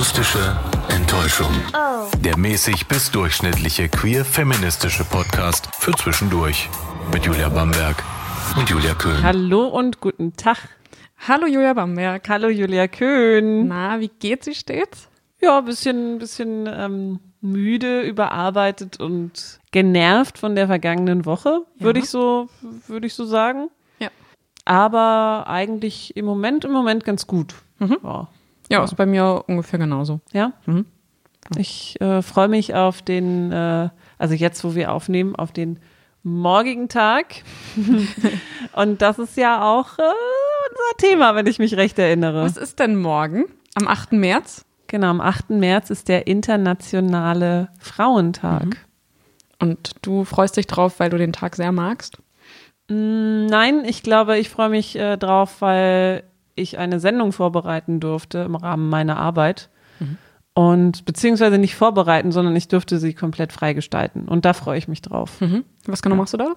Akustische Enttäuschung. Der mäßig bis durchschnittliche queer-feministische Podcast für zwischendurch. Mit Julia Bamberg und Julia Köhn. Hallo und guten Tag. Hallo Julia Bamberg. Hallo Julia Köhn. Na, wie geht's, wie steht's? Ja, ein bisschen, bisschen ähm, müde, überarbeitet und genervt von der vergangenen Woche, Ja. würde ich so, würde ich so sagen. Ja. Aber eigentlich im Moment, im Moment ganz gut. Mhm. Ja. Ja, ist bei mir ungefähr genauso. Ja. Mhm. Ich äh, freue mich auf den, äh, also jetzt, wo wir aufnehmen, auf den morgigen Tag. Und das ist ja auch äh, unser Thema, wenn ich mich recht erinnere. Was ist denn morgen? Am 8. März? Genau, am 8. März ist der internationale Frauentag. Mhm. Und du freust dich drauf, weil du den Tag sehr magst? Mm, Nein, ich glaube, ich freue mich äh, drauf, weil ich eine Sendung vorbereiten durfte im Rahmen meiner Arbeit. Und beziehungsweise nicht vorbereiten, sondern ich durfte sie komplett freigestalten. Und da freue ich mich drauf. Mhm. Was genau machst du da?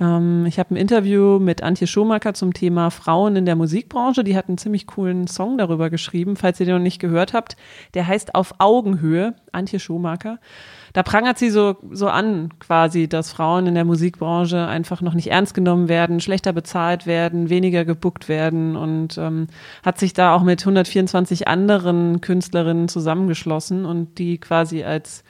Ähm, ich habe ein Interview mit Antje Schumacher zum Thema Frauen in der Musikbranche. Die hat einen ziemlich coolen Song darüber geschrieben, falls ihr den noch nicht gehört habt. Der heißt Auf Augenhöhe, Antje Schumacher. Da prangert sie so, so an, quasi, dass Frauen in der Musikbranche einfach noch nicht ernst genommen werden, schlechter bezahlt werden, weniger gebuckt werden und ähm, hat sich da auch mit 124 anderen Künstlerinnen zusammengeschlossen und die quasi als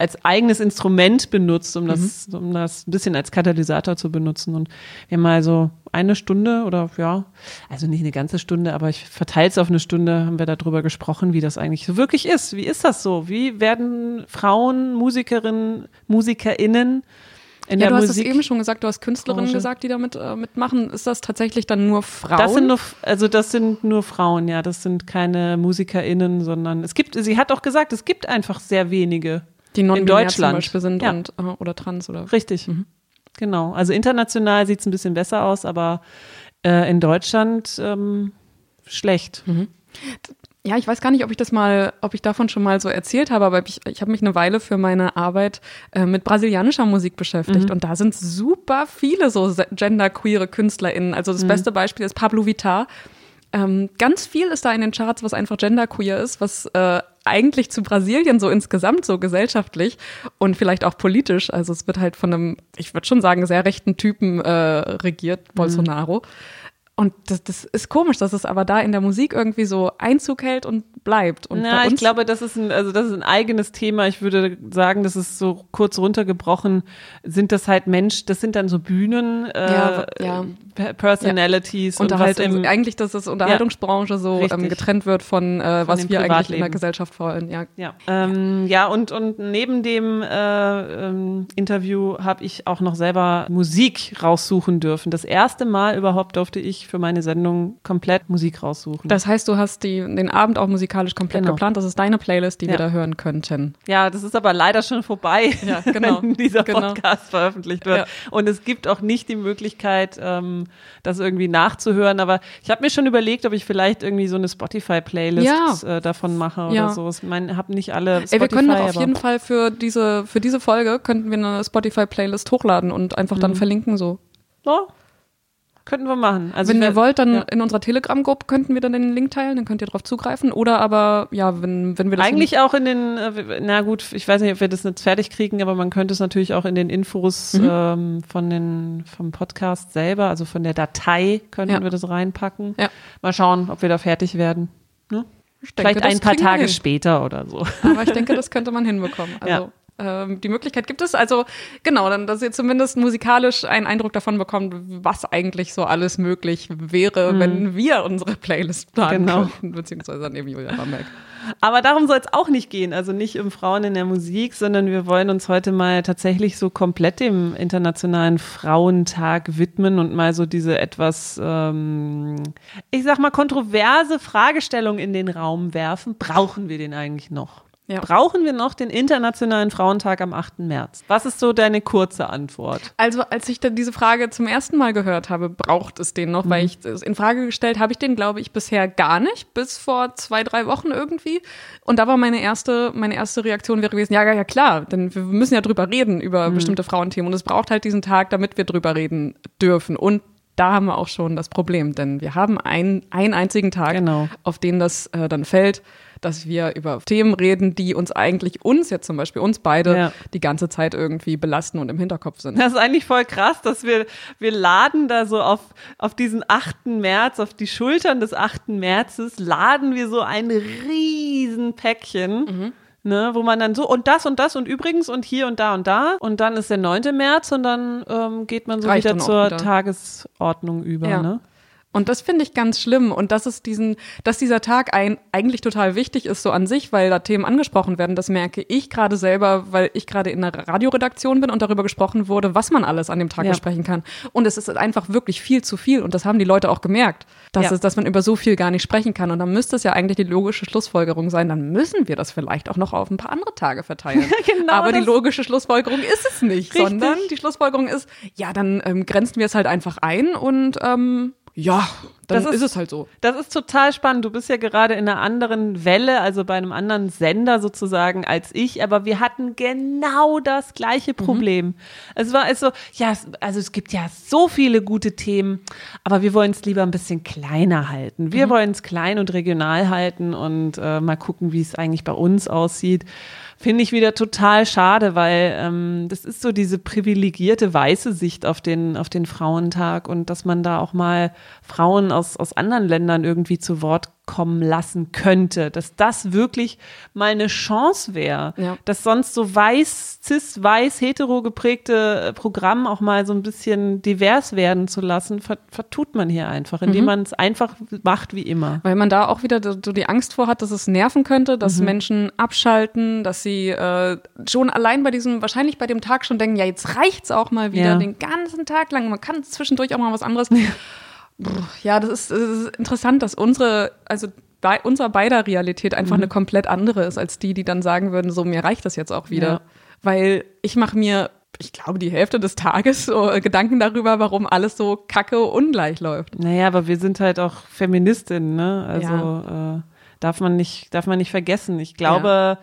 als eigenes Instrument benutzt, um das, um das ein bisschen als Katalysator zu benutzen. Und wir haben mal so eine Stunde oder ja, also nicht eine ganze Stunde, aber ich verteile es auf eine Stunde, haben wir darüber gesprochen, wie das eigentlich so wirklich ist. Wie ist das so? Wie werden Frauen, Musikerinnen, MusikerInnen in ja, du hast es Musik? eben schon gesagt, du hast Künstlerinnen Branche. gesagt, die damit äh, mitmachen. Ist das tatsächlich dann nur Frauen? Das sind nur, also das sind nur Frauen, ja. Das sind keine MusikerInnen, sondern es gibt, sie hat auch gesagt, es gibt einfach sehr wenige. Die non in zum Deutschland. Beispiel sind Ja. und, äh, oder trans oder Richtig. Genau. Also international sieht es ein bisschen besser aus, aber äh, in Deutschland ähm, schlecht. Ja, ich weiß gar nicht, ob ich das mal, ob ich davon schon mal so erzählt habe, aber ich, ich habe mich eine Weile für meine Arbeit äh, mit brasilianischer Musik beschäftigt und da sind super viele so genderqueere KünstlerInnen. Also das beste Beispiel ist Pablo Vittar. Ähm, ganz viel ist da in den Charts, was einfach genderqueer ist, was äh, eigentlich zu Brasilien so insgesamt so gesellschaftlich und vielleicht auch politisch, also es wird halt von einem, ich würde schon sagen, sehr rechten Typen äh, regiert, Bolsonaro. Und das, das ist komisch, dass es aber da in der Musik irgendwie so Einzug hält und bleibt. Und Na, ich glaube, das ist ein, also das ist ein eigenes Thema. Ich würde sagen, das ist so kurz runtergebrochen, sind das halt Mensch, das sind dann so Bühnen, äh, Ja, ja. Pe- Personalities und was Unterhaltung, im, eigentlich, dass das Unterhaltungsbranche so ähm, getrennt wird von, äh, was dem wir eigentlich in der. Gesellschaft wollen. Ja. Ja, ähm, ja und, und neben dem äh, ähm, Interview habe ich auch noch selber Musik raussuchen dürfen. Das erste Mal überhaupt durfte ich für meine Sendung komplett Musik raussuchen. Das heißt, du hast die, den Abend auch musikalisch komplett Genau. geplant. Das ist deine Playlist, die Ja. wir da hören könnten. ja, das ist aber leider schon vorbei, Ja, genau. wenn dieser Genau. Podcast veröffentlicht wird. Ja. Und es gibt auch nicht die Möglichkeit, ähm, das irgendwie nachzuhören. Aber ich habe mir schon überlegt, ob ich vielleicht irgendwie so eine Spotify-Playlist äh, davon mache oder so. Ich meine, habe nicht alle Spotify, Ey, wir können doch auf jeden Fall für diese, für diese Folge könnten wir eine Spotify-Playlist hochladen und einfach Mhm. dann verlinken so. Ja, könnten wir machen. Also wenn ihr wollt, dann ja. in unserer Telegram-Gruppe könnten wir dann den Link teilen, dann könnt ihr drauf zugreifen. Oder aber, ja, wenn, wenn wir das Eigentlich auch in den, äh, na gut, ich weiß nicht, ob wir das jetzt fertig kriegen, aber man könnte es natürlich auch in den Infos Mhm. ähm, von den, vom Podcast selber, also von der Datei könnten Ja. wir das reinpacken. Ja. Mal schauen, ob wir da fertig werden. Ne? Denke, Vielleicht ein paar Tage hin. später oder so. Aber ich denke, das könnte man hinbekommen. Also ähm, die Möglichkeit gibt es. Also genau, dann, dass ihr zumindest musikalisch einen Eindruck davon bekommt, was eigentlich so alles möglich wäre, wenn wir unsere Playlist planen Mhm. Genau. könnten, beziehungsweise dann eben Julia Bamberg. Aber darum soll es auch nicht gehen. Also nicht um Frauen in der Musik, sondern wir wollen uns heute mal tatsächlich so komplett dem Internationalen Frauentag widmen und mal so diese etwas, ähm, ich sag mal, kontroverse Fragestellung in den Raum werfen. Brauchen wir den eigentlich noch? Ja. Brauchen wir noch den Internationalen Frauentag am 8. März? Was ist so deine kurze Antwort? Also als ich dann diese Frage zum ersten Mal gehört habe, braucht es den noch, weil ich es in Frage gestellt habe ich den, glaube ich, bisher gar nicht, bis vor zwei, drei Wochen irgendwie. Und da war meine erste, meine erste Reaktion wäre gewesen, ja, ja, ja klar, denn wir müssen ja drüber reden, über bestimmte Frauenthemen. Und es braucht halt diesen Tag, damit wir drüber reden dürfen. Und da haben wir auch schon das Problem, denn wir haben ein, einen einzigen Tag, Genau. auf den das äh, dann fällt, dass wir über Themen reden, die uns eigentlich, uns jetzt zum Beispiel, uns beide, Ja. die ganze Zeit irgendwie belasten und im Hinterkopf sind. Das ist eigentlich voll krass, dass wir, wir laden da so auf, auf diesen 8. März, auf die Schultern des 8. Märzes, laden wir so ein riesen Päckchen. Mhm. Ne, wo man dann so und das und das und übrigens und hier und da und da und dann ist der 9. März und dann ähm, geht man so Reicht wieder zur wieder. Tagesordnung über. Ja. Ne? Und das finde ich ganz schlimm. Und dass es diesen, dass dieser Tag ein, eigentlich total wichtig ist, so an sich, weil da Themen angesprochen werden, das merke ich gerade selber, weil ich gerade in einer Radioredaktion bin und darüber gesprochen wurde, was man alles an dem Tag Ja. besprechen kann. Und es ist einfach wirklich viel zu viel. Und das haben die Leute auch gemerkt, dass, Ja. es, dass man über so viel gar nicht sprechen kann. Und dann müsste es ja eigentlich die logische Schlussfolgerung sein, dann müssen wir das vielleicht auch noch auf ein paar andere Tage verteilen. Genau Aber die logische Schlussfolgerung ist es nicht, Richtig. sondern die Schlussfolgerung ist, ja, dann ähm, grenzen wir es halt einfach ein und ähm, ja, dann Das ist, ist- es halt so. Das ist total spannend. Du bist ja gerade in einer anderen Welle, also bei einem anderen Sender sozusagen als ich, aber wir hatten genau das gleiche Mhm. Problem. Es war also, ja, also es gibt ja so viele gute Themen, aber wir wollen es lieber ein bisschen kleiner halten. Mhm. Wir wollen es klein und regional halten und äh, mal gucken, wie es eigentlich bei uns aussieht. Finde ich wieder total schade, weil ähm, das ist so diese privilegierte weiße Sicht auf den, auf den Frauentag und dass man da auch mal Frauen aus, aus anderen Ländern irgendwie zu Wort kommen lassen könnte, dass das wirklich mal eine Chance wäre, Ja. dass sonst so weiß, cis, weiß, hetero geprägte äh, Programm auch mal so ein bisschen divers werden zu lassen, ver vertut man hier einfach, indem Mhm. man es einfach macht wie immer. Weil man da auch wieder so so die Angst vor hat, dass es nerven könnte, dass Mhm. Menschen abschalten, dass sie äh, schon allein bei diesem, wahrscheinlich bei dem Tag schon denken, ja, jetzt reicht's auch mal wieder Ja. den ganzen Tag lang. Man kann zwischendurch auch mal was anderes. Ja, das ist, das ist interessant, dass unsere, also bei unserer beider Realität Mhm. einfach eine komplett andere ist, als die, die dann sagen würden, so, mir reicht das jetzt auch wieder. Ja. Weil ich mache mir, ich glaube, die Hälfte des Tages so Gedanken darüber, warum alles so kacke ungleich läuft. Naja, aber wir sind halt auch Feministinnen, ne? Also äh, darf man nicht, darf man nicht vergessen. Ich glaube,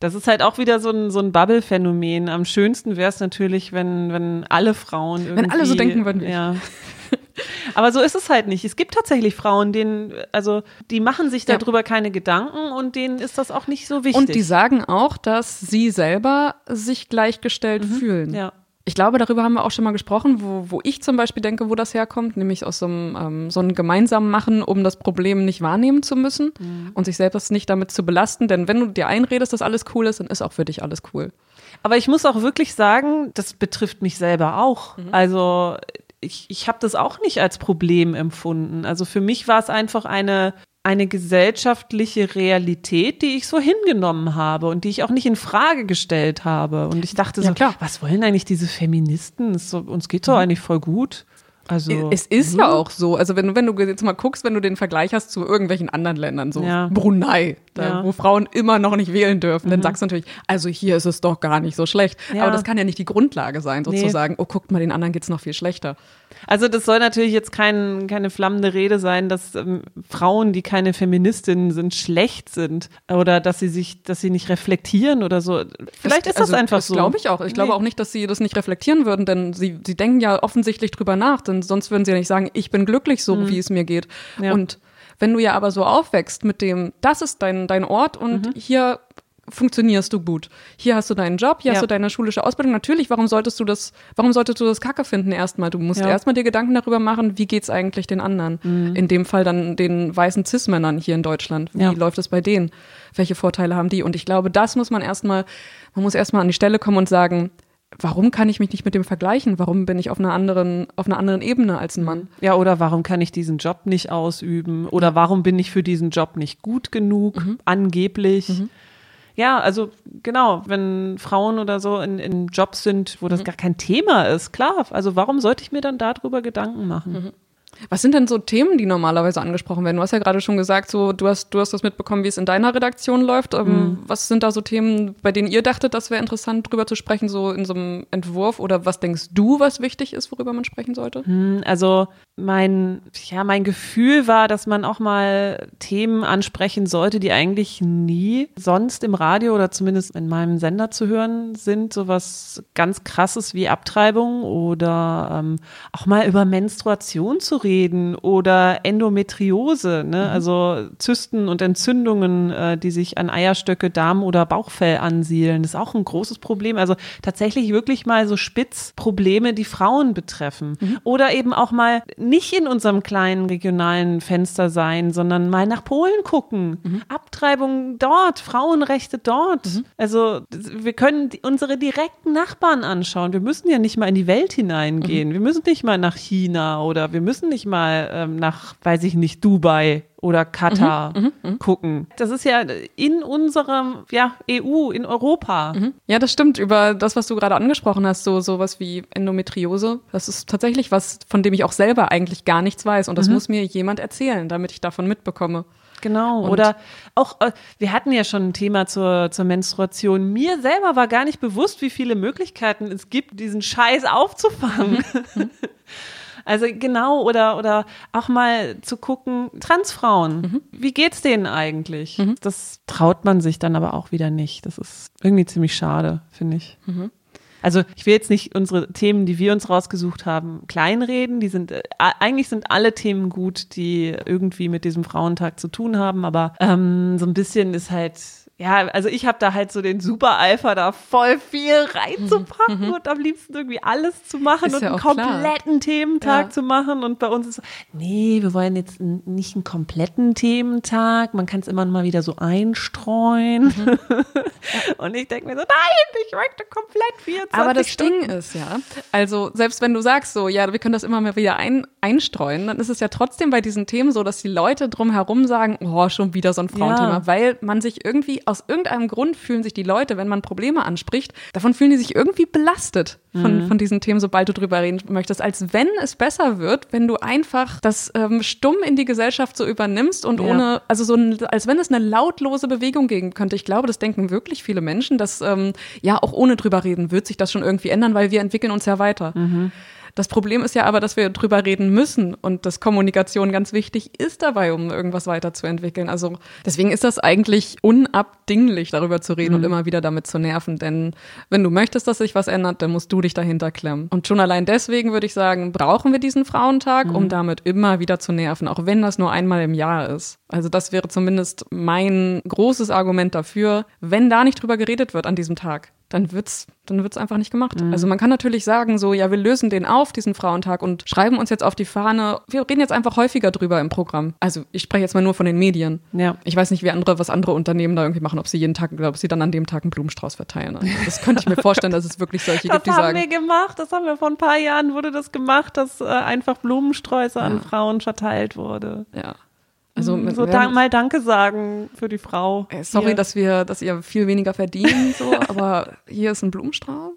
das ist halt auch wieder so ein, so ein Bubble-Phänomen. Am schönsten wäre es natürlich, wenn, wenn alle Frauen irgendwie. alle so denken würden. Ja. Aber so ist es halt nicht. Es gibt tatsächlich Frauen, denen, also die machen sich Ja. darüber keine Gedanken und denen ist das auch nicht so wichtig. Und die sagen auch, dass sie selber sich gleichgestellt fühlen. Mhm. ja. Ich glaube, darüber haben wir auch schon mal gesprochen, wo, wo ich zum Beispiel denke, wo das herkommt, nämlich aus so einem, ähm, so einem gemeinsamen Machen, um das Problem nicht wahrnehmen zu müssen Mhm. und sich selbst nicht damit zu belasten. Denn wenn du dir einredest, dass alles cool ist, dann ist auch für dich alles cool. Aber ich muss auch wirklich sagen, das betrifft mich selber auch. Also ich, ich habe das auch nicht als Problem empfunden. Also für mich war es einfach eine, eine gesellschaftliche Realität, die ich so hingenommen habe und die ich auch nicht in Frage gestellt habe. Und ich dachte Ja, so, klar. was wollen eigentlich diese Feministen? So, uns geht's doch eigentlich voll gut. Also Es ist ja auch so. Also wenn, du- wenn du jetzt mal guckst, wenn du den Vergleich hast zu irgendwelchen anderen Ländern, so Ja. Brunei, da, Ja. Mhm. wo Frauen immer noch nicht wählen dürfen, dann sagst du natürlich, also hier ist es doch gar nicht so schlecht. Ja. Aber das kann ja nicht die Grundlage sein, Nee. sozusagen, oh, guckt mal, den anderen geht's noch viel schlechter. Also das soll natürlich jetzt kein, keine flammende Rede sein, dass ähm, Frauen, die keine Feministinnen sind, schlecht sind oder dass sie sich, dass sie nicht reflektieren oder so. Vielleicht ist das also, einfach das so. glaube ich auch. Ich glaube Nee. auch nicht, dass sie das nicht reflektieren würden, denn sie, sie denken ja offensichtlich drüber nach, denn sonst würden sie ja nicht sagen, ich bin glücklich so, wie es mir geht. Mhm. Ja. Und wenn du ja aber so aufwächst mit dem, das ist dein, dein Ort und Mhm. hier funktionierst du gut. Hier hast du deinen Job, hier Ja. hast du deine schulische Ausbildung. Natürlich, warum solltest du das, warum solltest du das Kacke finden erstmal? Du musst Ja. erstmal dir Gedanken darüber machen, wie geht's eigentlich den anderen? Mhm. In dem Fall dann den weißen Cis-Männern hier in Deutschland. Wie Ja. läuft es bei denen? Welche Vorteile haben die? Und ich glaube, das muss man erstmal, man muss erstmal an die Stelle kommen und sagen, warum kann ich mich nicht mit dem vergleichen? Warum bin ich auf einer anderen, auf einer anderen Ebene als ein Mann? Ja, oder warum kann ich diesen Job nicht ausüben? Oder warum bin ich für diesen Job nicht gut genug, Mhm. angeblich? Ja, also genau, wenn Frauen oder so in, in Jobs sind, wo das Mhm. gar kein Thema ist, klar. Also warum sollte ich mir dann darüber Gedanken machen? Was sind denn so Themen, die normalerweise angesprochen werden? Du hast ja gerade schon gesagt, so du hast, du hast das mitbekommen, wie es in deiner Redaktion läuft. Ähm, mhm. Was sind da so Themen, bei denen ihr dachtet, das wäre interessant, drüber zu sprechen, so in so einem Entwurf? Oder was denkst du, was wichtig ist, worüber man sprechen sollte? Hm, also mein, ja, mein Gefühl war, dass man auch mal Themen ansprechen sollte, die eigentlich nie sonst im Radio oder zumindest in meinem Sender zu hören sind. So was ganz krasses wie Abtreibung oder ähm, auch mal über Menstruation zu reden oder Endometriose, ne? Mhm. also Zysten und Entzündungen, äh, die sich an Eierstöcke, Darm oder Bauchfell ansiedeln. Das ist auch ein großes Problem. Also tatsächlich wirklich mal so Spitzprobleme, die Frauen betreffen. Mhm. Oder eben auch mal nicht in unserem kleinen regionalen Fenster sein, sondern mal nach Polen gucken. Mhm. Abtreibung dort, Frauenrechte dort. Mhm. Also wir können unsere direkten Nachbarn anschauen. Wir müssen ja nicht mal in die Welt hineingehen. Mhm. Wir müssen nicht mal nach China oder wir müssen nicht mal ähm, nach, weiß ich nicht, Dubai oder Katar mhm, mh, mh. gucken. Das ist ja in unserem ja, EU, in Europa. Mhm. Ja, das stimmt. Über das, was du gerade angesprochen hast, so sowas wie Endometriose, das ist tatsächlich was, von dem ich auch selber eigentlich gar nichts weiß. Und das mhm. muss mir jemand erzählen, damit ich davon mitbekomme. Genau. Und Oder auch, äh, wir hatten ja schon ein Thema zur, zur Menstruation. Mir selber war gar nicht bewusst, wie viele Möglichkeiten es gibt, diesen Scheiß aufzufangen. Also genau, oder, oder auch mal zu gucken, Transfrauen, mhm. wie geht's denen eigentlich? Mhm. Das traut man sich dann aber auch wieder nicht. Das ist irgendwie ziemlich schade, finde ich. Mhm. Also ich will jetzt nicht unsere Themen, die wir uns rausgesucht haben, kleinreden. Die sind äh, eigentlich sind alle Themen gut, die irgendwie mit diesem Frauentag zu tun haben, aber ähm, so ein bisschen ist halt ja, also ich habe da halt so den Super-Eifer, da voll viel reinzupacken mhm. und am liebsten irgendwie alles zu machen ist und ja einen kompletten klar. Thementag ja. zu machen. Und bei uns ist so, nee, wir wollen jetzt nicht einen kompletten Thementag. Man kann es immer mal wieder so einstreuen. Mhm. und ich denke mir so, nein, ich möchte komplett 24 Aber das Stunden. Ding ist ja, also selbst wenn du sagst so, ja, wir können das immer mal wieder ein, einstreuen, dann ist es ja trotzdem bei diesen Themen so, dass die Leute drumherum sagen, oh, schon wieder so ein Frauenthema, ja. weil man sich irgendwie aus irgendeinem Grund fühlen sich die Leute, wenn man Probleme anspricht, davon fühlen die sich irgendwie belastet von, mhm. von diesen Themen, sobald du drüber reden möchtest, als wenn es besser wird, wenn du einfach das ähm, stumm in die Gesellschaft so übernimmst und ja. ohne, also so ein, als wenn es eine lautlose Bewegung geben könnte. Ich glaube, das denken wirklich viele Menschen, dass ähm, ja auch ohne drüber reden wird sich das schon irgendwie ändern, weil wir entwickeln uns ja weiter. Mhm. Das Problem ist ja aber, dass wir drüber reden müssen und dass Kommunikation ganz wichtig ist dabei, um irgendwas weiterzuentwickeln. Also deswegen ist das eigentlich unabdinglich, darüber zu reden mhm. und immer wieder damit zu nerven. Denn wenn du möchtest, dass sich was ändert, dann musst du dich dahinter klemmen. Und schon allein deswegen würde ich sagen, brauchen wir diesen Frauentag, mhm. um damit immer wieder zu nerven, auch wenn das nur einmal im Jahr ist. Also das wäre zumindest mein großes Argument dafür, wenn da nicht drüber geredet wird an diesem Tag dann wird's, dann wird's einfach nicht gemacht. Mhm. Also man kann natürlich sagen, so, ja, wir lösen den auf, diesen Frauentag, und schreiben uns jetzt auf die Fahne, wir reden jetzt einfach häufiger drüber im Programm. Also ich spreche jetzt mal nur von den Medien. Ja. Ich weiß nicht, wie andere, was andere Unternehmen da irgendwie machen, ob sie jeden Tag, ob sie dann an dem Tag einen Blumenstrauß verteilen. Also das könnte ich mir vorstellen, dass es wirklich solche das gibt, die sagen. Das haben wir gemacht, das haben wir vor ein paar Jahren wurde das gemacht, dass äh, einfach Blumensträuße ja. an Frauen verteilt wurde. Ja. Also mhm. so dank, mal Danke sagen für die Frau. Äh, sorry, hier. dass wir, dass ihr viel weniger verdient, so, aber hier ist ein Blumenstrauß.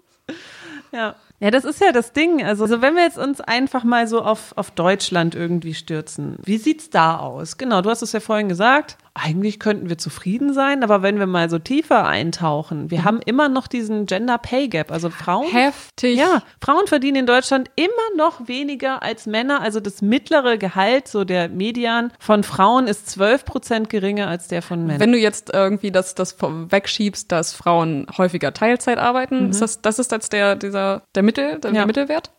Ja. Ja, das ist ja das Ding. Also, also wenn wir jetzt uns einfach mal so auf, auf Deutschland irgendwie stürzen, wie sieht's da aus? Genau, du hast es ja vorhin gesagt. Eigentlich könnten wir zufrieden sein, aber wenn wir mal so tiefer eintauchen, wir mhm. haben immer noch diesen Gender Pay Gap. Also Frauen. Heftig. Ja, Frauen verdienen in Deutschland immer noch weniger als Männer. Also das mittlere Gehalt, so der Median von Frauen ist 12 Prozent geringer als der von Männern. Wenn du jetzt irgendwie das, das wegschiebst, dass Frauen häufiger Teilzeit arbeiten, mhm. ist das, das ist jetzt der, dieser, der Mittel, der, ja. Mittelwert?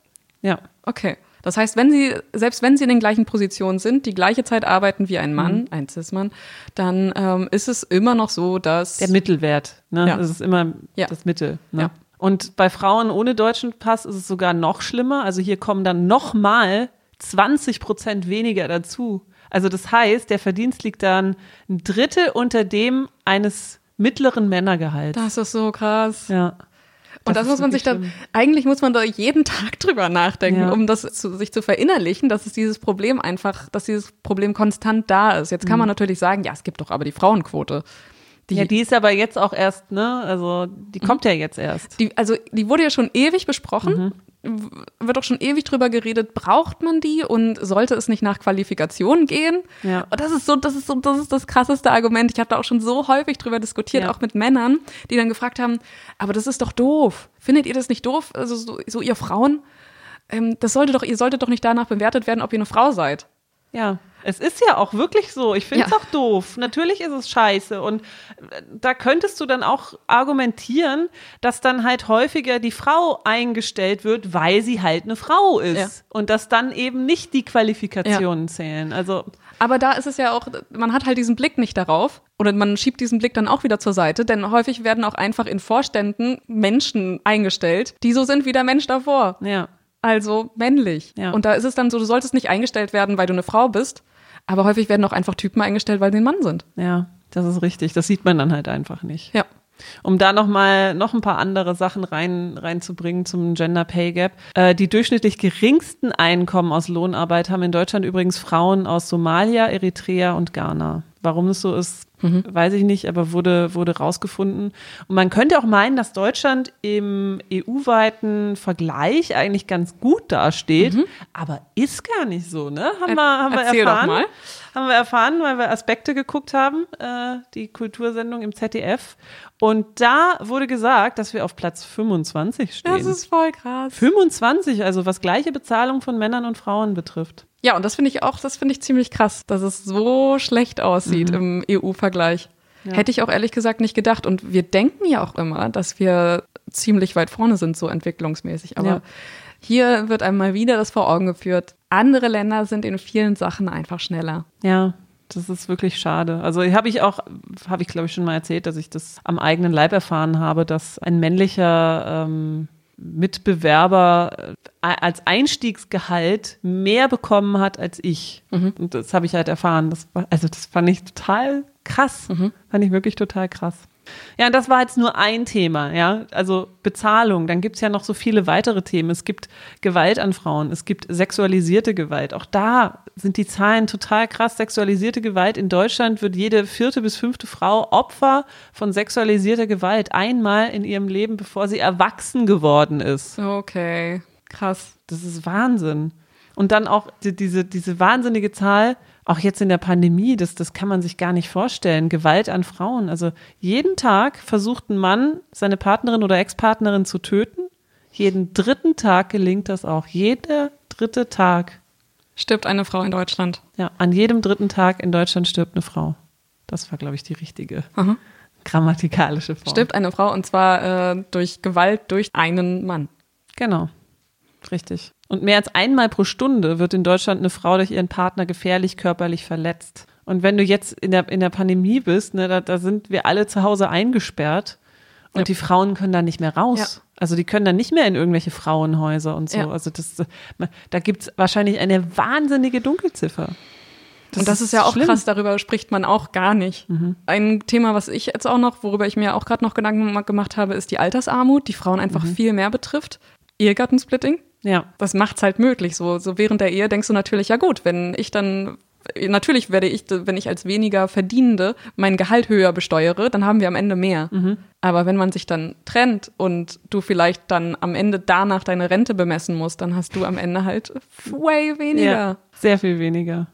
Ja. Okay. Das heißt, wenn sie, selbst wenn sie in den gleichen Positionen sind, die gleiche Zeit arbeiten wie ein Mann, mhm. ein Cis-Mann, dann ähm, ist es immer noch so, dass. Der Mittelwert, ne? Ja. Das ist immer ja. das Mittel. Ne? Ja. Und bei Frauen ohne deutschen Pass ist es sogar noch schlimmer. Also hier kommen dann nochmal 20 Prozent weniger dazu. Also das heißt, der Verdienst liegt dann ein Drittel unter dem eines mittleren Männergehalts. Das ist so krass. Ja. Und das, das muss man sich dann, eigentlich muss man da jeden Tag drüber nachdenken, ja. um das zu, sich zu verinnerlichen, dass es dieses Problem einfach, dass dieses Problem konstant da ist. Jetzt kann mhm. man natürlich sagen, ja, es gibt doch aber die Frauenquote. Die, ja, die ist aber jetzt auch erst, ne? Also die kommt mhm. ja jetzt erst. Die, also die wurde ja schon ewig besprochen. Mhm. Wird doch schon ewig drüber geredet, braucht man die und sollte es nicht nach Qualifikation gehen? Ja. Und das ist so, das ist so, das ist das krasseste Argument. Ich habe da auch schon so häufig drüber diskutiert, ja. auch mit Männern, die dann gefragt haben, aber das ist doch doof. Findet ihr das nicht doof? Also so, so ihr Frauen, ähm, das sollte doch, ihr solltet doch nicht danach bewertet werden, ob ihr eine Frau seid. Ja. Es ist ja auch wirklich so. Ich finde es ja. auch doof. Natürlich ist es scheiße. Und äh, da könntest du dann auch argumentieren, dass dann halt häufiger die Frau eingestellt wird, weil sie halt eine Frau ist. Ja. Und dass dann eben nicht die Qualifikationen ja. zählen. Also. Aber da ist es ja auch, man hat halt diesen Blick nicht darauf. Oder man schiebt diesen Blick dann auch wieder zur Seite, denn häufig werden auch einfach in Vorständen Menschen eingestellt, die so sind wie der Mensch davor. Ja also männlich. Ja. Und da ist es dann so, du solltest nicht eingestellt werden, weil du eine Frau bist, aber häufig werden auch einfach Typen eingestellt, weil sie ein Mann sind. Ja, das ist richtig. Das sieht man dann halt einfach nicht. Ja. Um da noch mal noch ein paar andere Sachen rein reinzubringen zum Gender Pay Gap. Äh, die durchschnittlich geringsten Einkommen aus Lohnarbeit haben in Deutschland übrigens Frauen aus Somalia, Eritrea und Ghana. Warum es so ist, mhm. weiß ich nicht, aber wurde, wurde rausgefunden. Und man könnte auch meinen, dass Deutschland im EU-weiten Vergleich eigentlich ganz gut dasteht, mhm. aber ist gar nicht so, ne? Haben wir, haben wir erfahren. Doch mal. Haben wir erfahren, weil wir Aspekte geguckt haben, äh, die Kultursendung im ZDF. Und da wurde gesagt, dass wir auf Platz 25 stehen. Das ist voll krass. 25, also was gleiche Bezahlung von Männern und Frauen betrifft. Ja, und das finde ich auch, das finde ich ziemlich krass, dass es so schlecht aussieht mhm. im EU-Vergleich. Ja. Hätte ich auch ehrlich gesagt nicht gedacht. Und wir denken ja auch immer, dass wir ziemlich weit vorne sind, so entwicklungsmäßig. Aber ja. hier wird einmal wieder das vor Augen geführt. Andere Länder sind in vielen Sachen einfach schneller. Ja. Das ist wirklich schade. Also habe ich auch, habe ich glaube ich schon mal erzählt, dass ich das am eigenen Leib erfahren habe, dass ein männlicher ähm, Mitbewerber äh, als Einstiegsgehalt mehr bekommen hat als ich. Mhm. Und das habe ich halt erfahren. Das war, also das fand ich total krass. Mhm. Fand ich wirklich total krass. Ja, und das war jetzt nur ein Thema, ja. Also Bezahlung. Dann gibt es ja noch so viele weitere Themen. Es gibt Gewalt an Frauen, es gibt sexualisierte Gewalt. Auch da sind die Zahlen total krass. Sexualisierte Gewalt in Deutschland wird jede vierte bis fünfte Frau Opfer von sexualisierter Gewalt einmal in ihrem Leben, bevor sie erwachsen geworden ist. Okay, krass. Das ist Wahnsinn. Und dann auch die, diese, diese wahnsinnige Zahl, auch jetzt in der Pandemie, das, das kann man sich gar nicht vorstellen. Gewalt an Frauen. Also jeden Tag versucht ein Mann, seine Partnerin oder Ex-Partnerin zu töten. Jeden dritten Tag gelingt das auch. Jeder dritte Tag. Stirbt eine Frau in Deutschland. Ja, an jedem dritten Tag in Deutschland stirbt eine Frau. Das war, glaube ich, die richtige Aha. grammatikalische Form. Stirbt eine Frau und zwar äh, durch Gewalt durch einen Mann. Genau. Richtig. Und mehr als einmal pro Stunde wird in Deutschland eine Frau durch ihren Partner gefährlich körperlich verletzt. Und wenn du jetzt in der, in der Pandemie bist, ne, da, da sind wir alle zu Hause eingesperrt und ja. die Frauen können da nicht mehr raus. Ja. Also die können dann nicht mehr in irgendwelche Frauenhäuser und so. Ja. Also das, da gibt's wahrscheinlich eine wahnsinnige Dunkelziffer. Das und das ist, ist ja auch schlimm. krass, darüber spricht man auch gar nicht. Mhm. Ein Thema, was ich jetzt auch noch, worüber ich mir auch gerade noch Gedanken gemacht habe, ist die Altersarmut, die Frauen einfach mhm. viel mehr betrifft. Ehegattensplitting. Ja. Das macht's halt möglich. So, so während der Ehe denkst du natürlich, ja gut, wenn ich dann natürlich werde ich, wenn ich als weniger Verdienende mein Gehalt höher besteuere, dann haben wir am Ende mehr. Mhm. Aber wenn man sich dann trennt und du vielleicht dann am Ende danach deine Rente bemessen musst, dann hast du am Ende halt way weniger. Ja, sehr viel weniger.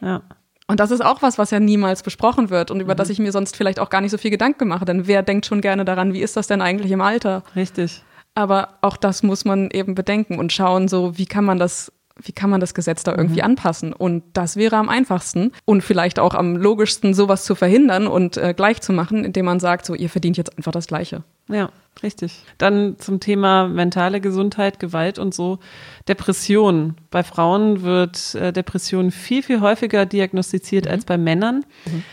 Ja. Und das ist auch was, was ja niemals besprochen wird und über mhm. das ich mir sonst vielleicht auch gar nicht so viel Gedanken mache. Denn wer denkt schon gerne daran, wie ist das denn eigentlich im Alter? Richtig. Aber auch das muss man eben bedenken und schauen, so wie kann man das wie kann man das Gesetz da irgendwie mhm. anpassen? Und das wäre am einfachsten und vielleicht auch am logischsten, sowas zu verhindern und äh, gleich zu machen, indem man sagt, so, ihr verdient jetzt einfach das Gleiche. Ja, richtig. Dann zum Thema mentale Gesundheit, Gewalt und so. Depression. Bei Frauen wird äh, Depression viel, viel häufiger diagnostiziert mhm. als bei Männern. Mhm.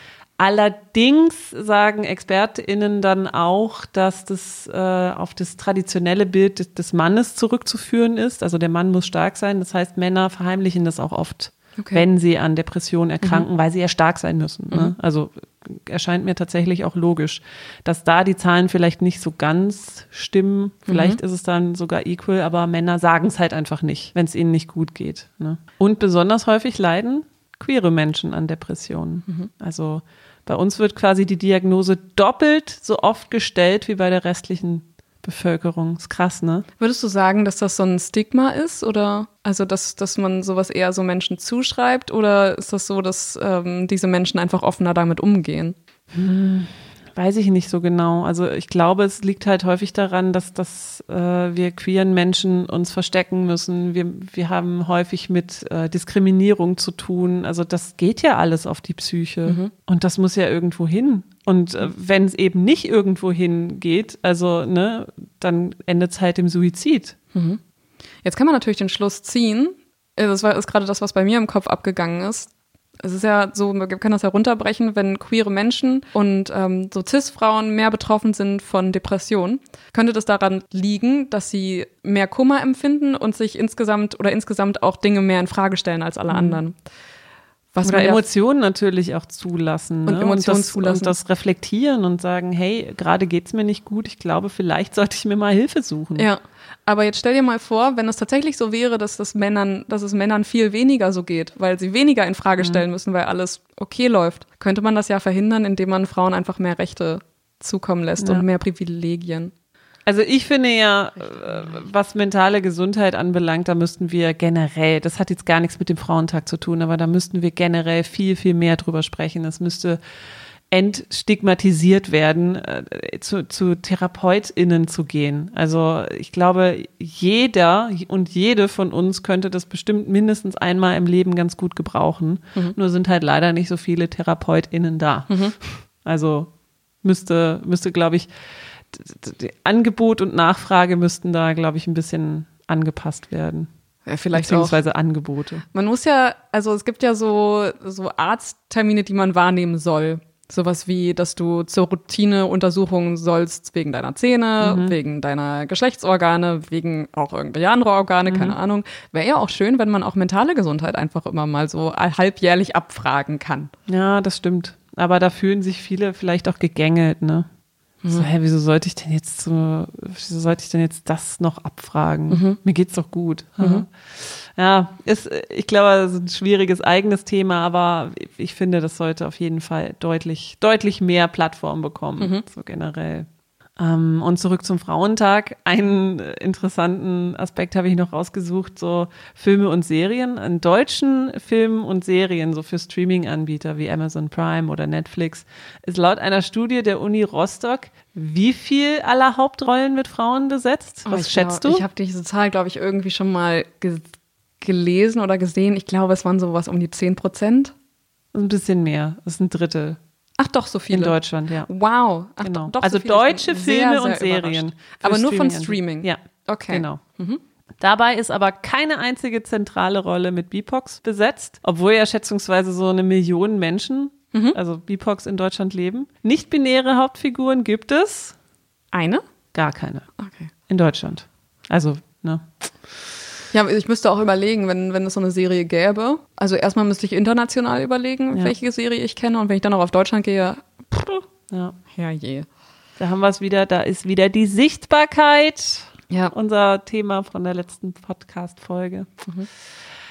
Allerdings sagen ExpertInnen dann auch, dass das äh, auf das traditionelle Bild des, des, Mannes zurückzuführen ist. Also der Mann muss stark sein. Das heißt, Männer verheimlichen das auch oft, okay. wenn sie an Depressionen erkranken, mhm. weil sie ja stark sein müssen. Ne? Mhm. Also erscheint mir tatsächlich auch logisch, dass da die Zahlen vielleicht nicht so ganz stimmen. Vielleicht mhm. ist es dann sogar equal, aber Männer sagen es halt einfach nicht, wenn es ihnen nicht gut geht. Ne? Und besonders häufig leiden queere Menschen an Depressionen. Mhm. Also bei uns wird quasi die Diagnose doppelt so oft gestellt wie bei der restlichen Bevölkerung. Ist krass, ne? Würdest du sagen, dass das so ein Stigma ist oder also dass, dass man sowas eher so Menschen zuschreibt oder ist das so, dass ähm, diese Menschen einfach offener damit umgehen? Hm. Weiß ich nicht so genau. Also ich glaube, es liegt halt häufig daran, dass, dass äh, wir queeren Menschen uns verstecken müssen. Wir, wir haben häufig mit äh, Diskriminierung zu tun. Also das geht ja alles auf die Psyche. Mhm. Und das muss ja irgendwo hin. Und äh, wenn es eben nicht irgendwo hingeht, also ne, dann endet es halt im Suizid. Mhm. Jetzt kann man natürlich den Schluss ziehen. Das war, ist gerade das, was bei mir im Kopf abgegangen ist es ist ja so, man kann das herunterbrechen, wenn queere Menschen und ähm, so Cis-Frauen mehr betroffen sind von Depressionen, könnte das daran liegen, dass sie mehr Kummer empfinden und sich insgesamt oder insgesamt auch Dinge mehr in Frage stellen als alle mhm. anderen. Was Oder Emotionen natürlich auch zulassen. Und ne? Emotionen und das, zulassen. Und das reflektieren und sagen, hey, gerade geht's mir nicht gut, ich glaube, vielleicht sollte ich mir mal Hilfe suchen. Ja. Aber jetzt stell dir mal vor, wenn es tatsächlich so wäre, dass das Männern, dass es Männern viel weniger so geht, weil sie weniger in Frage mhm. stellen mhm. müssen, weil alles okay läuft, könnte man das ja verhindern, indem man Frauen einfach mehr Rechte zukommen lässt ja. und mehr Privilegien. Also ich finde ja, äh, was mentale Gesundheit anbelangt, da müssten wir generell, das hat jetzt gar nichts mit dem Frauentag zu tun, aber da müssten wir generell viel, viel mehr drüber sprechen. Es müsste entstigmatisiert werden, äh, zu, zu TherapeutInnen zu gehen. Also ich glaube, jeder und jede von uns könnte das bestimmt mindestens einmal im Leben ganz gut gebrauchen. Mhm. Nur sind halt leider nicht so viele TherapeutInnen da. Mhm. Also müsste, müsste, glaube ich, Angebot und Nachfrage müssten da, glaube ich, ein bisschen angepasst werden. Ja, vielleicht Beziehungsweise auch. Angebote. Man muss ja, also es gibt ja so, so Arzttermine, die man wahrnehmen soll. Sowas wie, dass du zur Routine untersuchen sollst wegen deiner Zähne, mhm. wegen deiner Geschlechtsorgane, wegen auch irgendwelche andere Organe, mhm. keine Ahnung. Wäre ja auch schön, wenn man auch mentale Gesundheit einfach immer mal so halbjährlich abfragen kann. Ja, das stimmt. Aber da fühlen sich viele vielleicht auch gegängelt, ne? Mhm. So, hä, wieso sollte ich denn jetzt so, wieso sollte ich denn jetzt das noch abfragen? Mhm. Mir geht's doch gut. Mhm. Ja, ist, ich glaube, das ist ein schwieriges eigenes Thema, aber ich finde, das sollte auf jeden Fall deutlich, deutlich mehr Plattform bekommen, mhm. so generell. Ähm, und zurück zum Frauentag. Einen interessanten Aspekt habe ich noch rausgesucht, so Filme und Serien. An deutschen Filmen und Serien, so für Streaming-Anbieter wie Amazon Prime oder Netflix, ist laut einer Studie der Uni Rostock wie viel aller Hauptrollen mit Frauen besetzt? Was oh, schätzt glaub, du? Ich habe diese Zahl, glaube ich, irgendwie schon mal ge gelesen oder gesehen. Ich glaube, es waren so was um die 10 Prozent. Ein bisschen mehr. Das ist ein Drittel. Ach doch, so viele. In Deutschland, ja. Wow. Ach, genau. Doch, also so deutsche Filme sehr, sehr und Serien. Aber nur von Streaming. Ja. Okay. Genau. Mhm. Dabei ist aber keine einzige zentrale Rolle mit BIPOX besetzt, obwohl ja schätzungsweise so eine Million Menschen, mhm. also BIPOX in Deutschland leben. Nicht-binäre Hauptfiguren gibt es? Eine? Gar keine. Okay. In Deutschland. Also, ne? Ja, ich müsste auch überlegen, wenn, wenn es so eine Serie gäbe. Also erstmal müsste ich international überlegen, ja. welche Serie ich kenne. Und wenn ich dann auch auf Deutschland gehe, pff, ja. herrje. Da haben wir es wieder, da ist wieder die Sichtbarkeit. Ja. Unser Thema von der letzten Podcast-Folge. Mhm.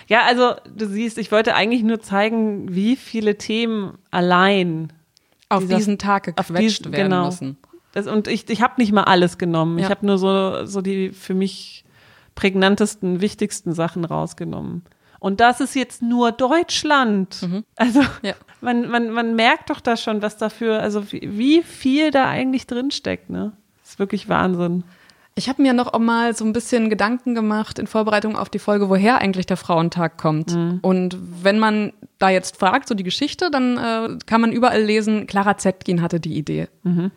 Ja, also du siehst, ich wollte eigentlich nur zeigen, wie viele Themen allein auf dieser, diesen Tag gequetscht diesen, werden genau. müssen. Das, und ich, ich habe nicht mal alles genommen. Ja. Ich habe nur so, so die für mich prägnantesten, wichtigsten Sachen rausgenommen. Und das ist jetzt nur Deutschland. Mhm. Also ja. man, man, man merkt doch da schon, was dafür, also wie, wie viel da eigentlich drinsteckt. Ne? Das ist wirklich Wahnsinn. Ich habe mir noch mal so ein bisschen Gedanken gemacht in Vorbereitung auf die Folge, woher eigentlich der Frauentag kommt. Mhm. Und wenn man da jetzt fragt, so die Geschichte, dann äh, kann man überall lesen, Clara Zetkin hatte die Idee. Mhm.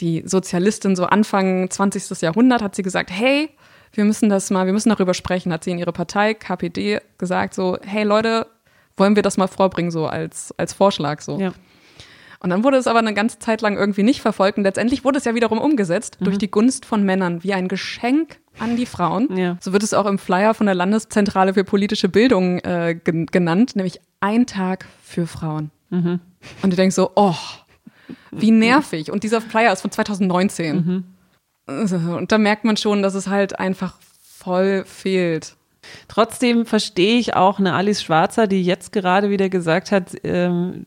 Die Sozialistin so Anfang 20. Jahrhundert hat sie gesagt, hey, wir müssen das mal, wir müssen darüber sprechen, hat sie in ihre Partei, KPD, gesagt, so, hey Leute, wollen wir das mal vorbringen, so als, als Vorschlag, so. Ja. Und dann wurde es aber eine ganze Zeit lang irgendwie nicht verfolgt und letztendlich wurde es ja wiederum umgesetzt mhm. durch die Gunst von Männern wie ein Geschenk an die Frauen. Ja. So wird es auch im Flyer von der Landeszentrale für politische Bildung äh, genannt, nämlich ein Tag für Frauen. Mhm. Und du denkst so, oh, wie nervig. Und dieser Flyer ist von 2019. Mhm. Und da merkt man schon, dass es halt einfach voll fehlt. Trotzdem verstehe ich auch eine Alice Schwarzer, die jetzt gerade wieder gesagt hat, ähm,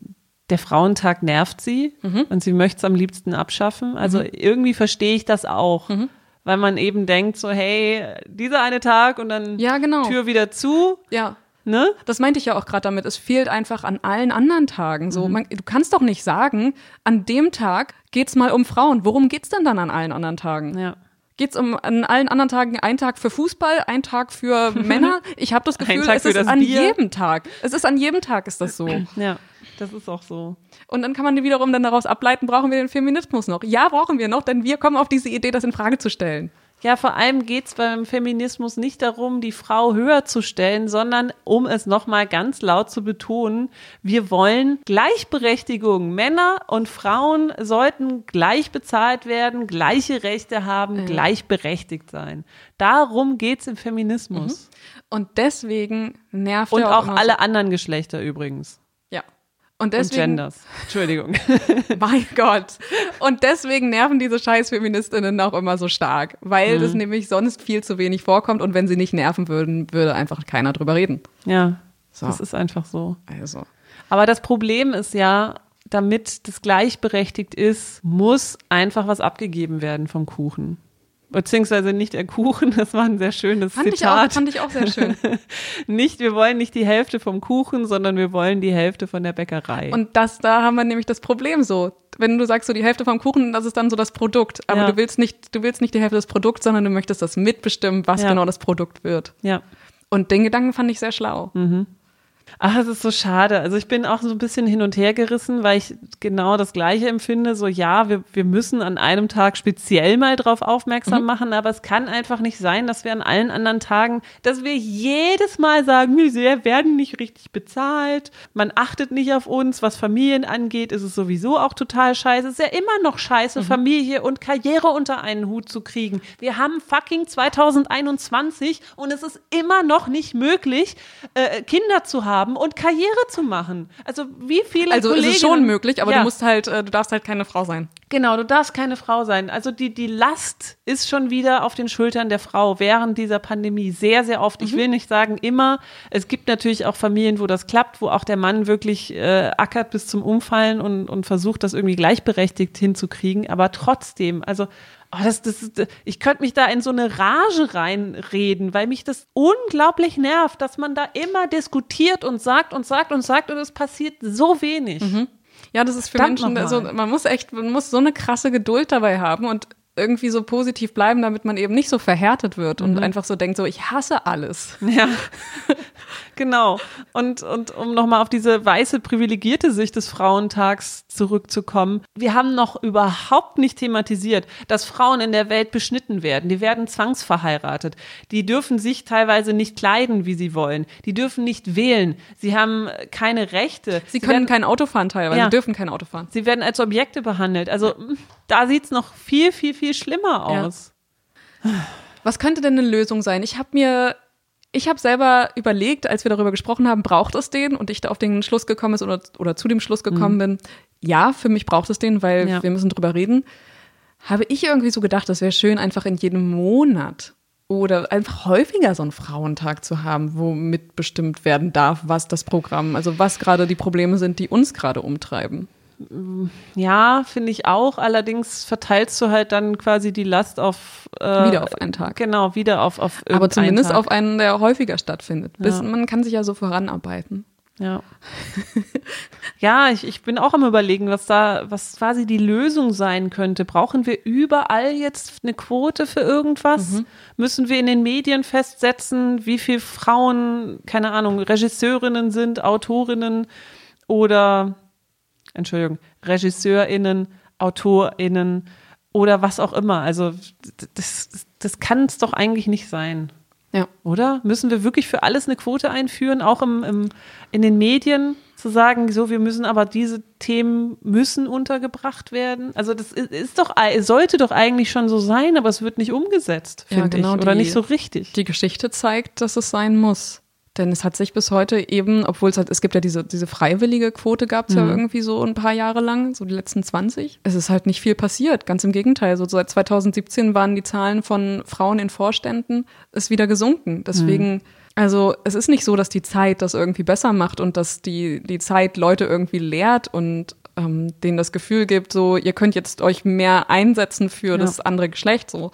der Frauentag nervt sie mhm. und sie möchte es am liebsten abschaffen. Also mhm. irgendwie verstehe ich das auch. Mhm. weil man eben denkt so, hey, dieser eine Tag und dann ja, genau. Tür wieder zu. Ja. Ne? Das meinte ich ja auch gerade damit. Es fehlt einfach an allen anderen Tagen. So, mhm. man, du kannst doch nicht sagen, an dem Tag geht's mal um Frauen. Worum geht's denn dann an allen anderen Tagen? Ja. Geht's um an allen anderen Tagen ein Tag für Fußball, ein Tag für Männer? Ich habe das Gefühl, es ist an Bier. jedem Tag. Es ist an jedem Tag ist das so. Ja. Das ist auch so. Und dann kann man wiederum dann daraus ableiten, brauchen wir den Feminismus noch? Ja, brauchen wir noch, denn wir kommen auf diese Idee, das in Frage zu stellen. Ja, vor allem geht es beim Feminismus nicht darum, die Frau höher zu stellen, sondern um es nochmal ganz laut zu betonen, wir wollen Gleichberechtigung. Männer und Frauen sollten gleich bezahlt werden, gleiche Rechte haben, ja. gleichberechtigt sein. Darum geht es im Feminismus. Mhm. Und deswegen nervt Und auch, auch alle anderen Geschlechter übrigens. Und deswegen. Und Genders. Entschuldigung. mein Gott. Und deswegen nerven diese Scheiß-Feministinnen auch immer so stark, weil mhm. das nämlich sonst viel zu wenig vorkommt und wenn sie nicht nerven würden, würde einfach keiner drüber reden. Ja. So. Das ist einfach so. Also. Aber das Problem ist ja, damit das gleichberechtigt ist, muss einfach was abgegeben werden vom Kuchen. Beziehungsweise nicht der Kuchen, das war ein sehr schönes fand Zitat. Ich auch, fand ich auch sehr schön. nicht, wir wollen nicht die Hälfte vom Kuchen, sondern wir wollen die Hälfte von der Bäckerei. Und das, da haben wir nämlich das Problem so. Wenn du sagst so die Hälfte vom Kuchen, das ist dann so das Produkt. Aber ja. du willst nicht, du willst nicht die Hälfte des Produkts, sondern du möchtest das mitbestimmen, was ja. genau das Produkt wird. Ja. Und den Gedanken fand ich sehr schlau. Mhm. Ach, es ist so schade. Also ich bin auch so ein bisschen hin und her gerissen, weil ich genau das Gleiche empfinde. So, ja, wir, wir müssen an einem Tag speziell mal drauf aufmerksam mhm. machen, aber es kann einfach nicht sein, dass wir an allen anderen Tagen, dass wir jedes Mal sagen, wir werden nicht richtig bezahlt, man achtet nicht auf uns, was Familien angeht, ist es sowieso auch total scheiße. Es ist ja immer noch scheiße, mhm. Familie und Karriere unter einen Hut zu kriegen. Wir haben fucking 2021 und es ist immer noch nicht möglich, äh, Kinder zu haben haben und Karriere zu machen. Also wie viele Also Kolleginnen, ist es schon möglich, aber ja. du musst halt, äh, du darfst halt keine Frau sein. Genau, du darfst keine Frau sein. Also die, die Last ist schon wieder auf den Schultern der Frau während dieser Pandemie sehr, sehr oft. Mhm. Ich will nicht sagen immer. Es gibt natürlich auch Familien, wo das klappt, wo auch der Mann wirklich äh, ackert bis zum Umfallen und, und versucht, das irgendwie gleichberechtigt hinzukriegen. Aber trotzdem, also Oh, das, das, ich könnte mich da in so eine Rage reinreden, weil mich das unglaublich nervt, dass man da immer diskutiert und sagt und sagt und sagt und es passiert so wenig. Mhm. Ja, das ist für Verdammt Menschen, also man muss echt, man muss so eine krasse Geduld dabei haben und irgendwie so positiv bleiben, damit man eben nicht so verhärtet wird und mhm. einfach so denkt, so ich hasse alles. Ja, genau. Und, und um nochmal auf diese weiße privilegierte Sicht des Frauentags zurückzukommen, wir haben noch überhaupt nicht thematisiert, dass Frauen in der Welt beschnitten werden. Die werden zwangsverheiratet. Die dürfen sich teilweise nicht kleiden, wie sie wollen. Die dürfen nicht wählen. Sie haben keine Rechte. Sie, sie können werden, kein Auto fahren teilweise. Ja, sie dürfen kein Auto fahren. Sie werden als Objekte behandelt. Also da sieht es noch viel, viel, viel schlimmer aus. Ja. Was könnte denn eine Lösung sein? Ich habe mir, ich habe selber überlegt, als wir darüber gesprochen haben, braucht es den? Und ich da auf den Schluss gekommen ist oder, oder zu dem Schluss gekommen mhm. bin, ja, für mich braucht es den, weil ja. wir müssen drüber reden. Habe ich irgendwie so gedacht, das wäre schön, einfach in jedem Monat oder einfach häufiger so einen Frauentag zu haben, wo mitbestimmt werden darf, was das Programm, also was gerade die Probleme sind, die uns gerade umtreiben. Ja, finde ich auch. Allerdings verteilst du halt dann quasi die Last auf äh, wieder auf einen Tag. Genau, wieder auf auf Aber zumindest Tag. auf einen, der häufiger stattfindet. Bis, ja. Man kann sich ja so voranarbeiten. Ja. ja, ich, ich bin auch am überlegen, was da, was quasi die Lösung sein könnte. Brauchen wir überall jetzt eine Quote für irgendwas? Mhm. Müssen wir in den Medien festsetzen, wie viele Frauen, keine Ahnung, Regisseurinnen sind, Autorinnen oder Entschuldigung, RegisseurInnen, AutorInnen oder was auch immer. Also das, das kann es doch eigentlich nicht sein. Ja. Oder? Müssen wir wirklich für alles eine Quote einführen, auch im, im, in den Medien zu sagen, so, wir müssen aber diese Themen müssen untergebracht werden? Also das ist doch, sollte doch eigentlich schon so sein, aber es wird nicht umgesetzt, finde ja, genau, ich. Oder die, nicht so richtig. Die Geschichte zeigt, dass es sein muss. Denn es hat sich bis heute eben, obwohl es halt, es gibt ja diese, diese freiwillige Quote gab es mhm. ja irgendwie so ein paar Jahre lang, so die letzten 20. Es ist halt nicht viel passiert, ganz im Gegenteil. So seit 2017 waren die Zahlen von Frauen in Vorständen ist wieder gesunken. Deswegen, mhm. also es ist nicht so, dass die Zeit das irgendwie besser macht und dass die, die Zeit Leute irgendwie lehrt und ähm, denen das Gefühl gibt, so ihr könnt jetzt euch mehr einsetzen für ja. das andere Geschlecht so.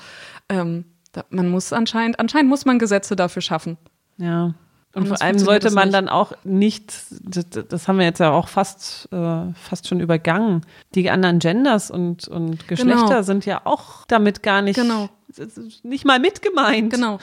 ähm, da, man muss anscheinend, anscheinend muss man Gesetze dafür schaffen. Ja. Und vor allem sollte man dann auch nicht, das, das, haben wir jetzt ja auch fast, äh, fast schon übergangen, die anderen Genders und, und Geschlechter genau. sind ja auch damit gar nicht, genau. nicht mal mitgemeint. Genau.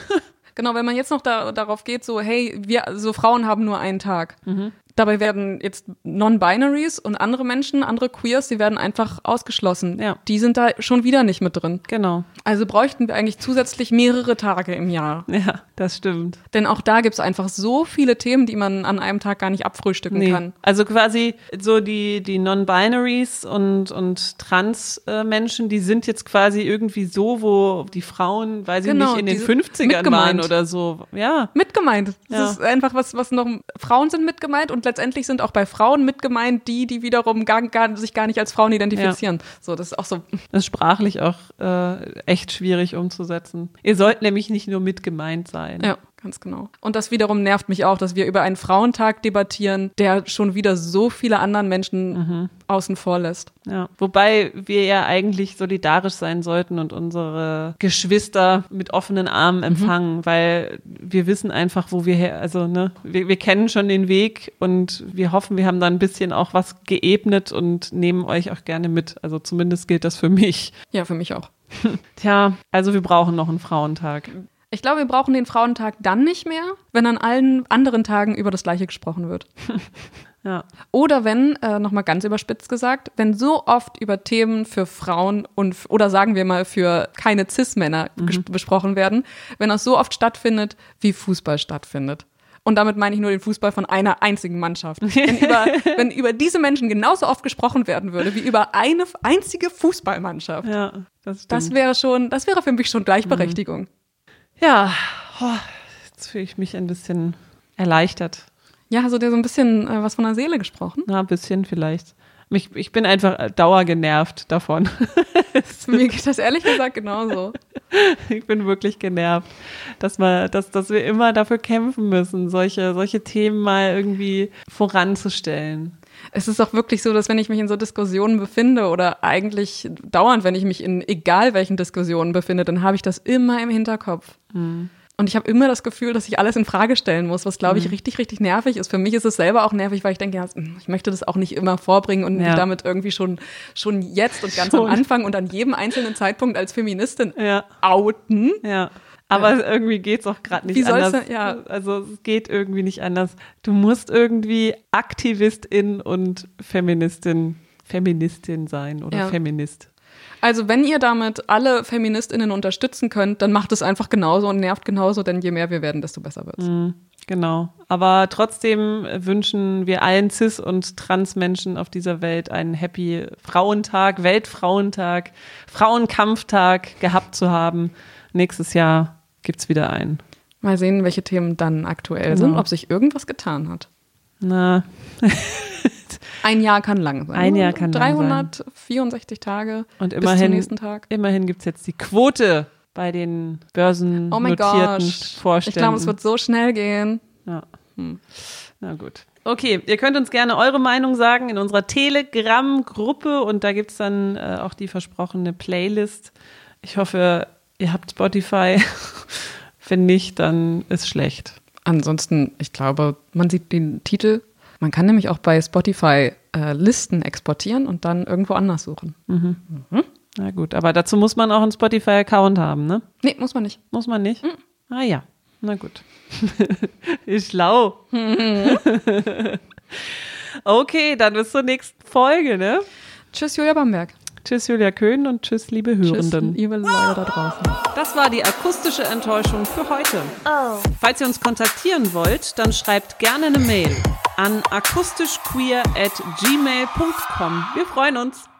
Genau, wenn man jetzt noch da, darauf geht, so, hey, wir, so Frauen haben nur einen Tag. Mhm. Dabei werden jetzt Non-Binaries und andere Menschen, andere Queers, die werden einfach ausgeschlossen. Ja. Die sind da schon wieder nicht mit drin. Genau. Also bräuchten wir eigentlich zusätzlich mehrere Tage im Jahr. Ja, das stimmt. Denn auch da gibt es einfach so viele Themen, die man an einem Tag gar nicht abfrühstücken nee. kann. Also quasi so die, die Non-Binaries und, und Trans-Menschen, die sind jetzt quasi irgendwie so, wo die Frauen, weiß ich genau, nicht, in den 50ern waren oder so. Ja. Mitgemeint. Das ja. ist einfach was, was noch, Frauen sind mitgemeint und und letztendlich sind auch bei Frauen mit gemeint die, die wiederum gar, gar, sich gar nicht als Frauen identifizieren. Ja. So, das ist auch so. Das ist sprachlich auch äh, echt schwierig umzusetzen. Ihr sollt nämlich nicht nur mit gemeint sein. Ja. Ganz genau. Und das wiederum nervt mich auch, dass wir über einen Frauentag debattieren, der schon wieder so viele anderen Menschen mhm. außen vor lässt. Ja, wobei wir ja eigentlich solidarisch sein sollten und unsere Geschwister mit offenen Armen mhm. empfangen, mhm. weil wir wissen einfach, wo wir her, also ne, wir, wir kennen schon den Weg und wir hoffen, wir haben da ein bisschen auch was geebnet und nehmen euch auch gerne mit. Also zumindest gilt das für mich. Ja, für mich auch. Tja, also wir brauchen noch einen Frauentag. Ich glaube, wir brauchen den Frauentag dann nicht mehr, wenn an allen anderen Tagen über das Gleiche gesprochen wird. ja. Oder wenn, äh, nochmal ganz überspitzt gesagt, wenn so oft über Themen für Frauen und, oder sagen wir mal für keine Cis-Männer mhm. besprochen werden, wenn das so oft stattfindet, wie Fußball stattfindet. Und damit meine ich nur den Fußball von einer einzigen Mannschaft. Wenn über, wenn über diese Menschen genauso oft gesprochen werden würde, wie über eine einzige Fußballmannschaft. Ja, das, stimmt. das wäre schon, das wäre für mich schon Gleichberechtigung. Mhm. Ja, oh, jetzt fühle ich mich ein bisschen erleichtert. Ja, hast du dir so ein bisschen äh, was von der Seele gesprochen? Na, ein bisschen vielleicht. Mich, ich bin einfach dauergenervt davon. Mir geht das ehrlich gesagt genauso. Ich bin wirklich genervt, dass, wir, dass, dass wir immer dafür kämpfen müssen, solche, solche Themen mal irgendwie voranzustellen es ist auch wirklich so, dass wenn ich mich in so Diskussionen befinde oder eigentlich dauernd, wenn ich mich in egal welchen Diskussionen befinde, dann habe ich das immer im Hinterkopf. Mhm. Und ich habe immer das Gefühl, dass ich alles in Frage stellen muss, was glaube ich mhm. richtig, richtig nervig ist. Für mich ist es selber auch nervig, weil ich denke, ja, ich möchte das auch nicht immer vorbringen und ja. mich damit irgendwie schon, schon jetzt und ganz schon. am Anfang und an jedem einzelnen Zeitpunkt als Feministin ja. outen. Ja. Aber ja. irgendwie geht's auch gerade nicht Wie anders. Du, ja. Also es geht irgendwie nicht anders. Du musst irgendwie Aktivistin und Feministin, Feministin sein oder ja. Feminist. Also wenn ihr damit alle Feministinnen unterstützen könnt, dann macht es einfach genauso und nervt genauso, denn je mehr wir werden, desto besser wird's. Mhm, genau. Aber trotzdem wünschen wir allen Cis- und Trans-Menschen auf dieser Welt einen happy Frauentag, Weltfrauentag, Frauenkampftag gehabt zu haben. Nächstes Jahr gibt es wieder einen. Mal sehen, welche Themen dann aktuell genau. sind, ob sich irgendwas getan hat. Na. Ein Jahr kann lang sein. Ein Jahr kann 364 Tage Und immerhin, bis zum nächsten Tag. Immerhin gibt es jetzt die Quote bei den börsennotierten oh Vorständen. Ich glaube, es wird so schnell gehen. Ja. Hm. Na gut. Okay, ihr könnt uns gerne eure Meinung sagen in unserer Telegram-Gruppe und da gibt es dann äh, auch die versprochene Playlist. Ich hoffe, ihr habt Spotify. Wenn nicht, dann ist schlecht. Ansonsten, ich glaube, man sieht den Titel. Man kann nämlich auch bei Spotify äh, Listen exportieren und dann irgendwo anders suchen. Mhm. Mhm. Na gut, aber dazu muss man auch einen Spotify-Account haben, ne? Nee, muss man nicht. Muss man nicht? Mhm. Ah ja, na gut. ist schlau. okay, dann bis zur nächsten Folge, ne? Tschüss, Julia Bamberg. Tschüss, Julia Köhn und tschüss, liebe Hörenden. Tschüss, liebe Leute da draußen. Das war die akustische Enttäuschung für heute. Oh. Falls ihr uns kontaktieren wollt, dann schreibt gerne eine Mail an akustischqueer at gmail.com. Wir freuen uns.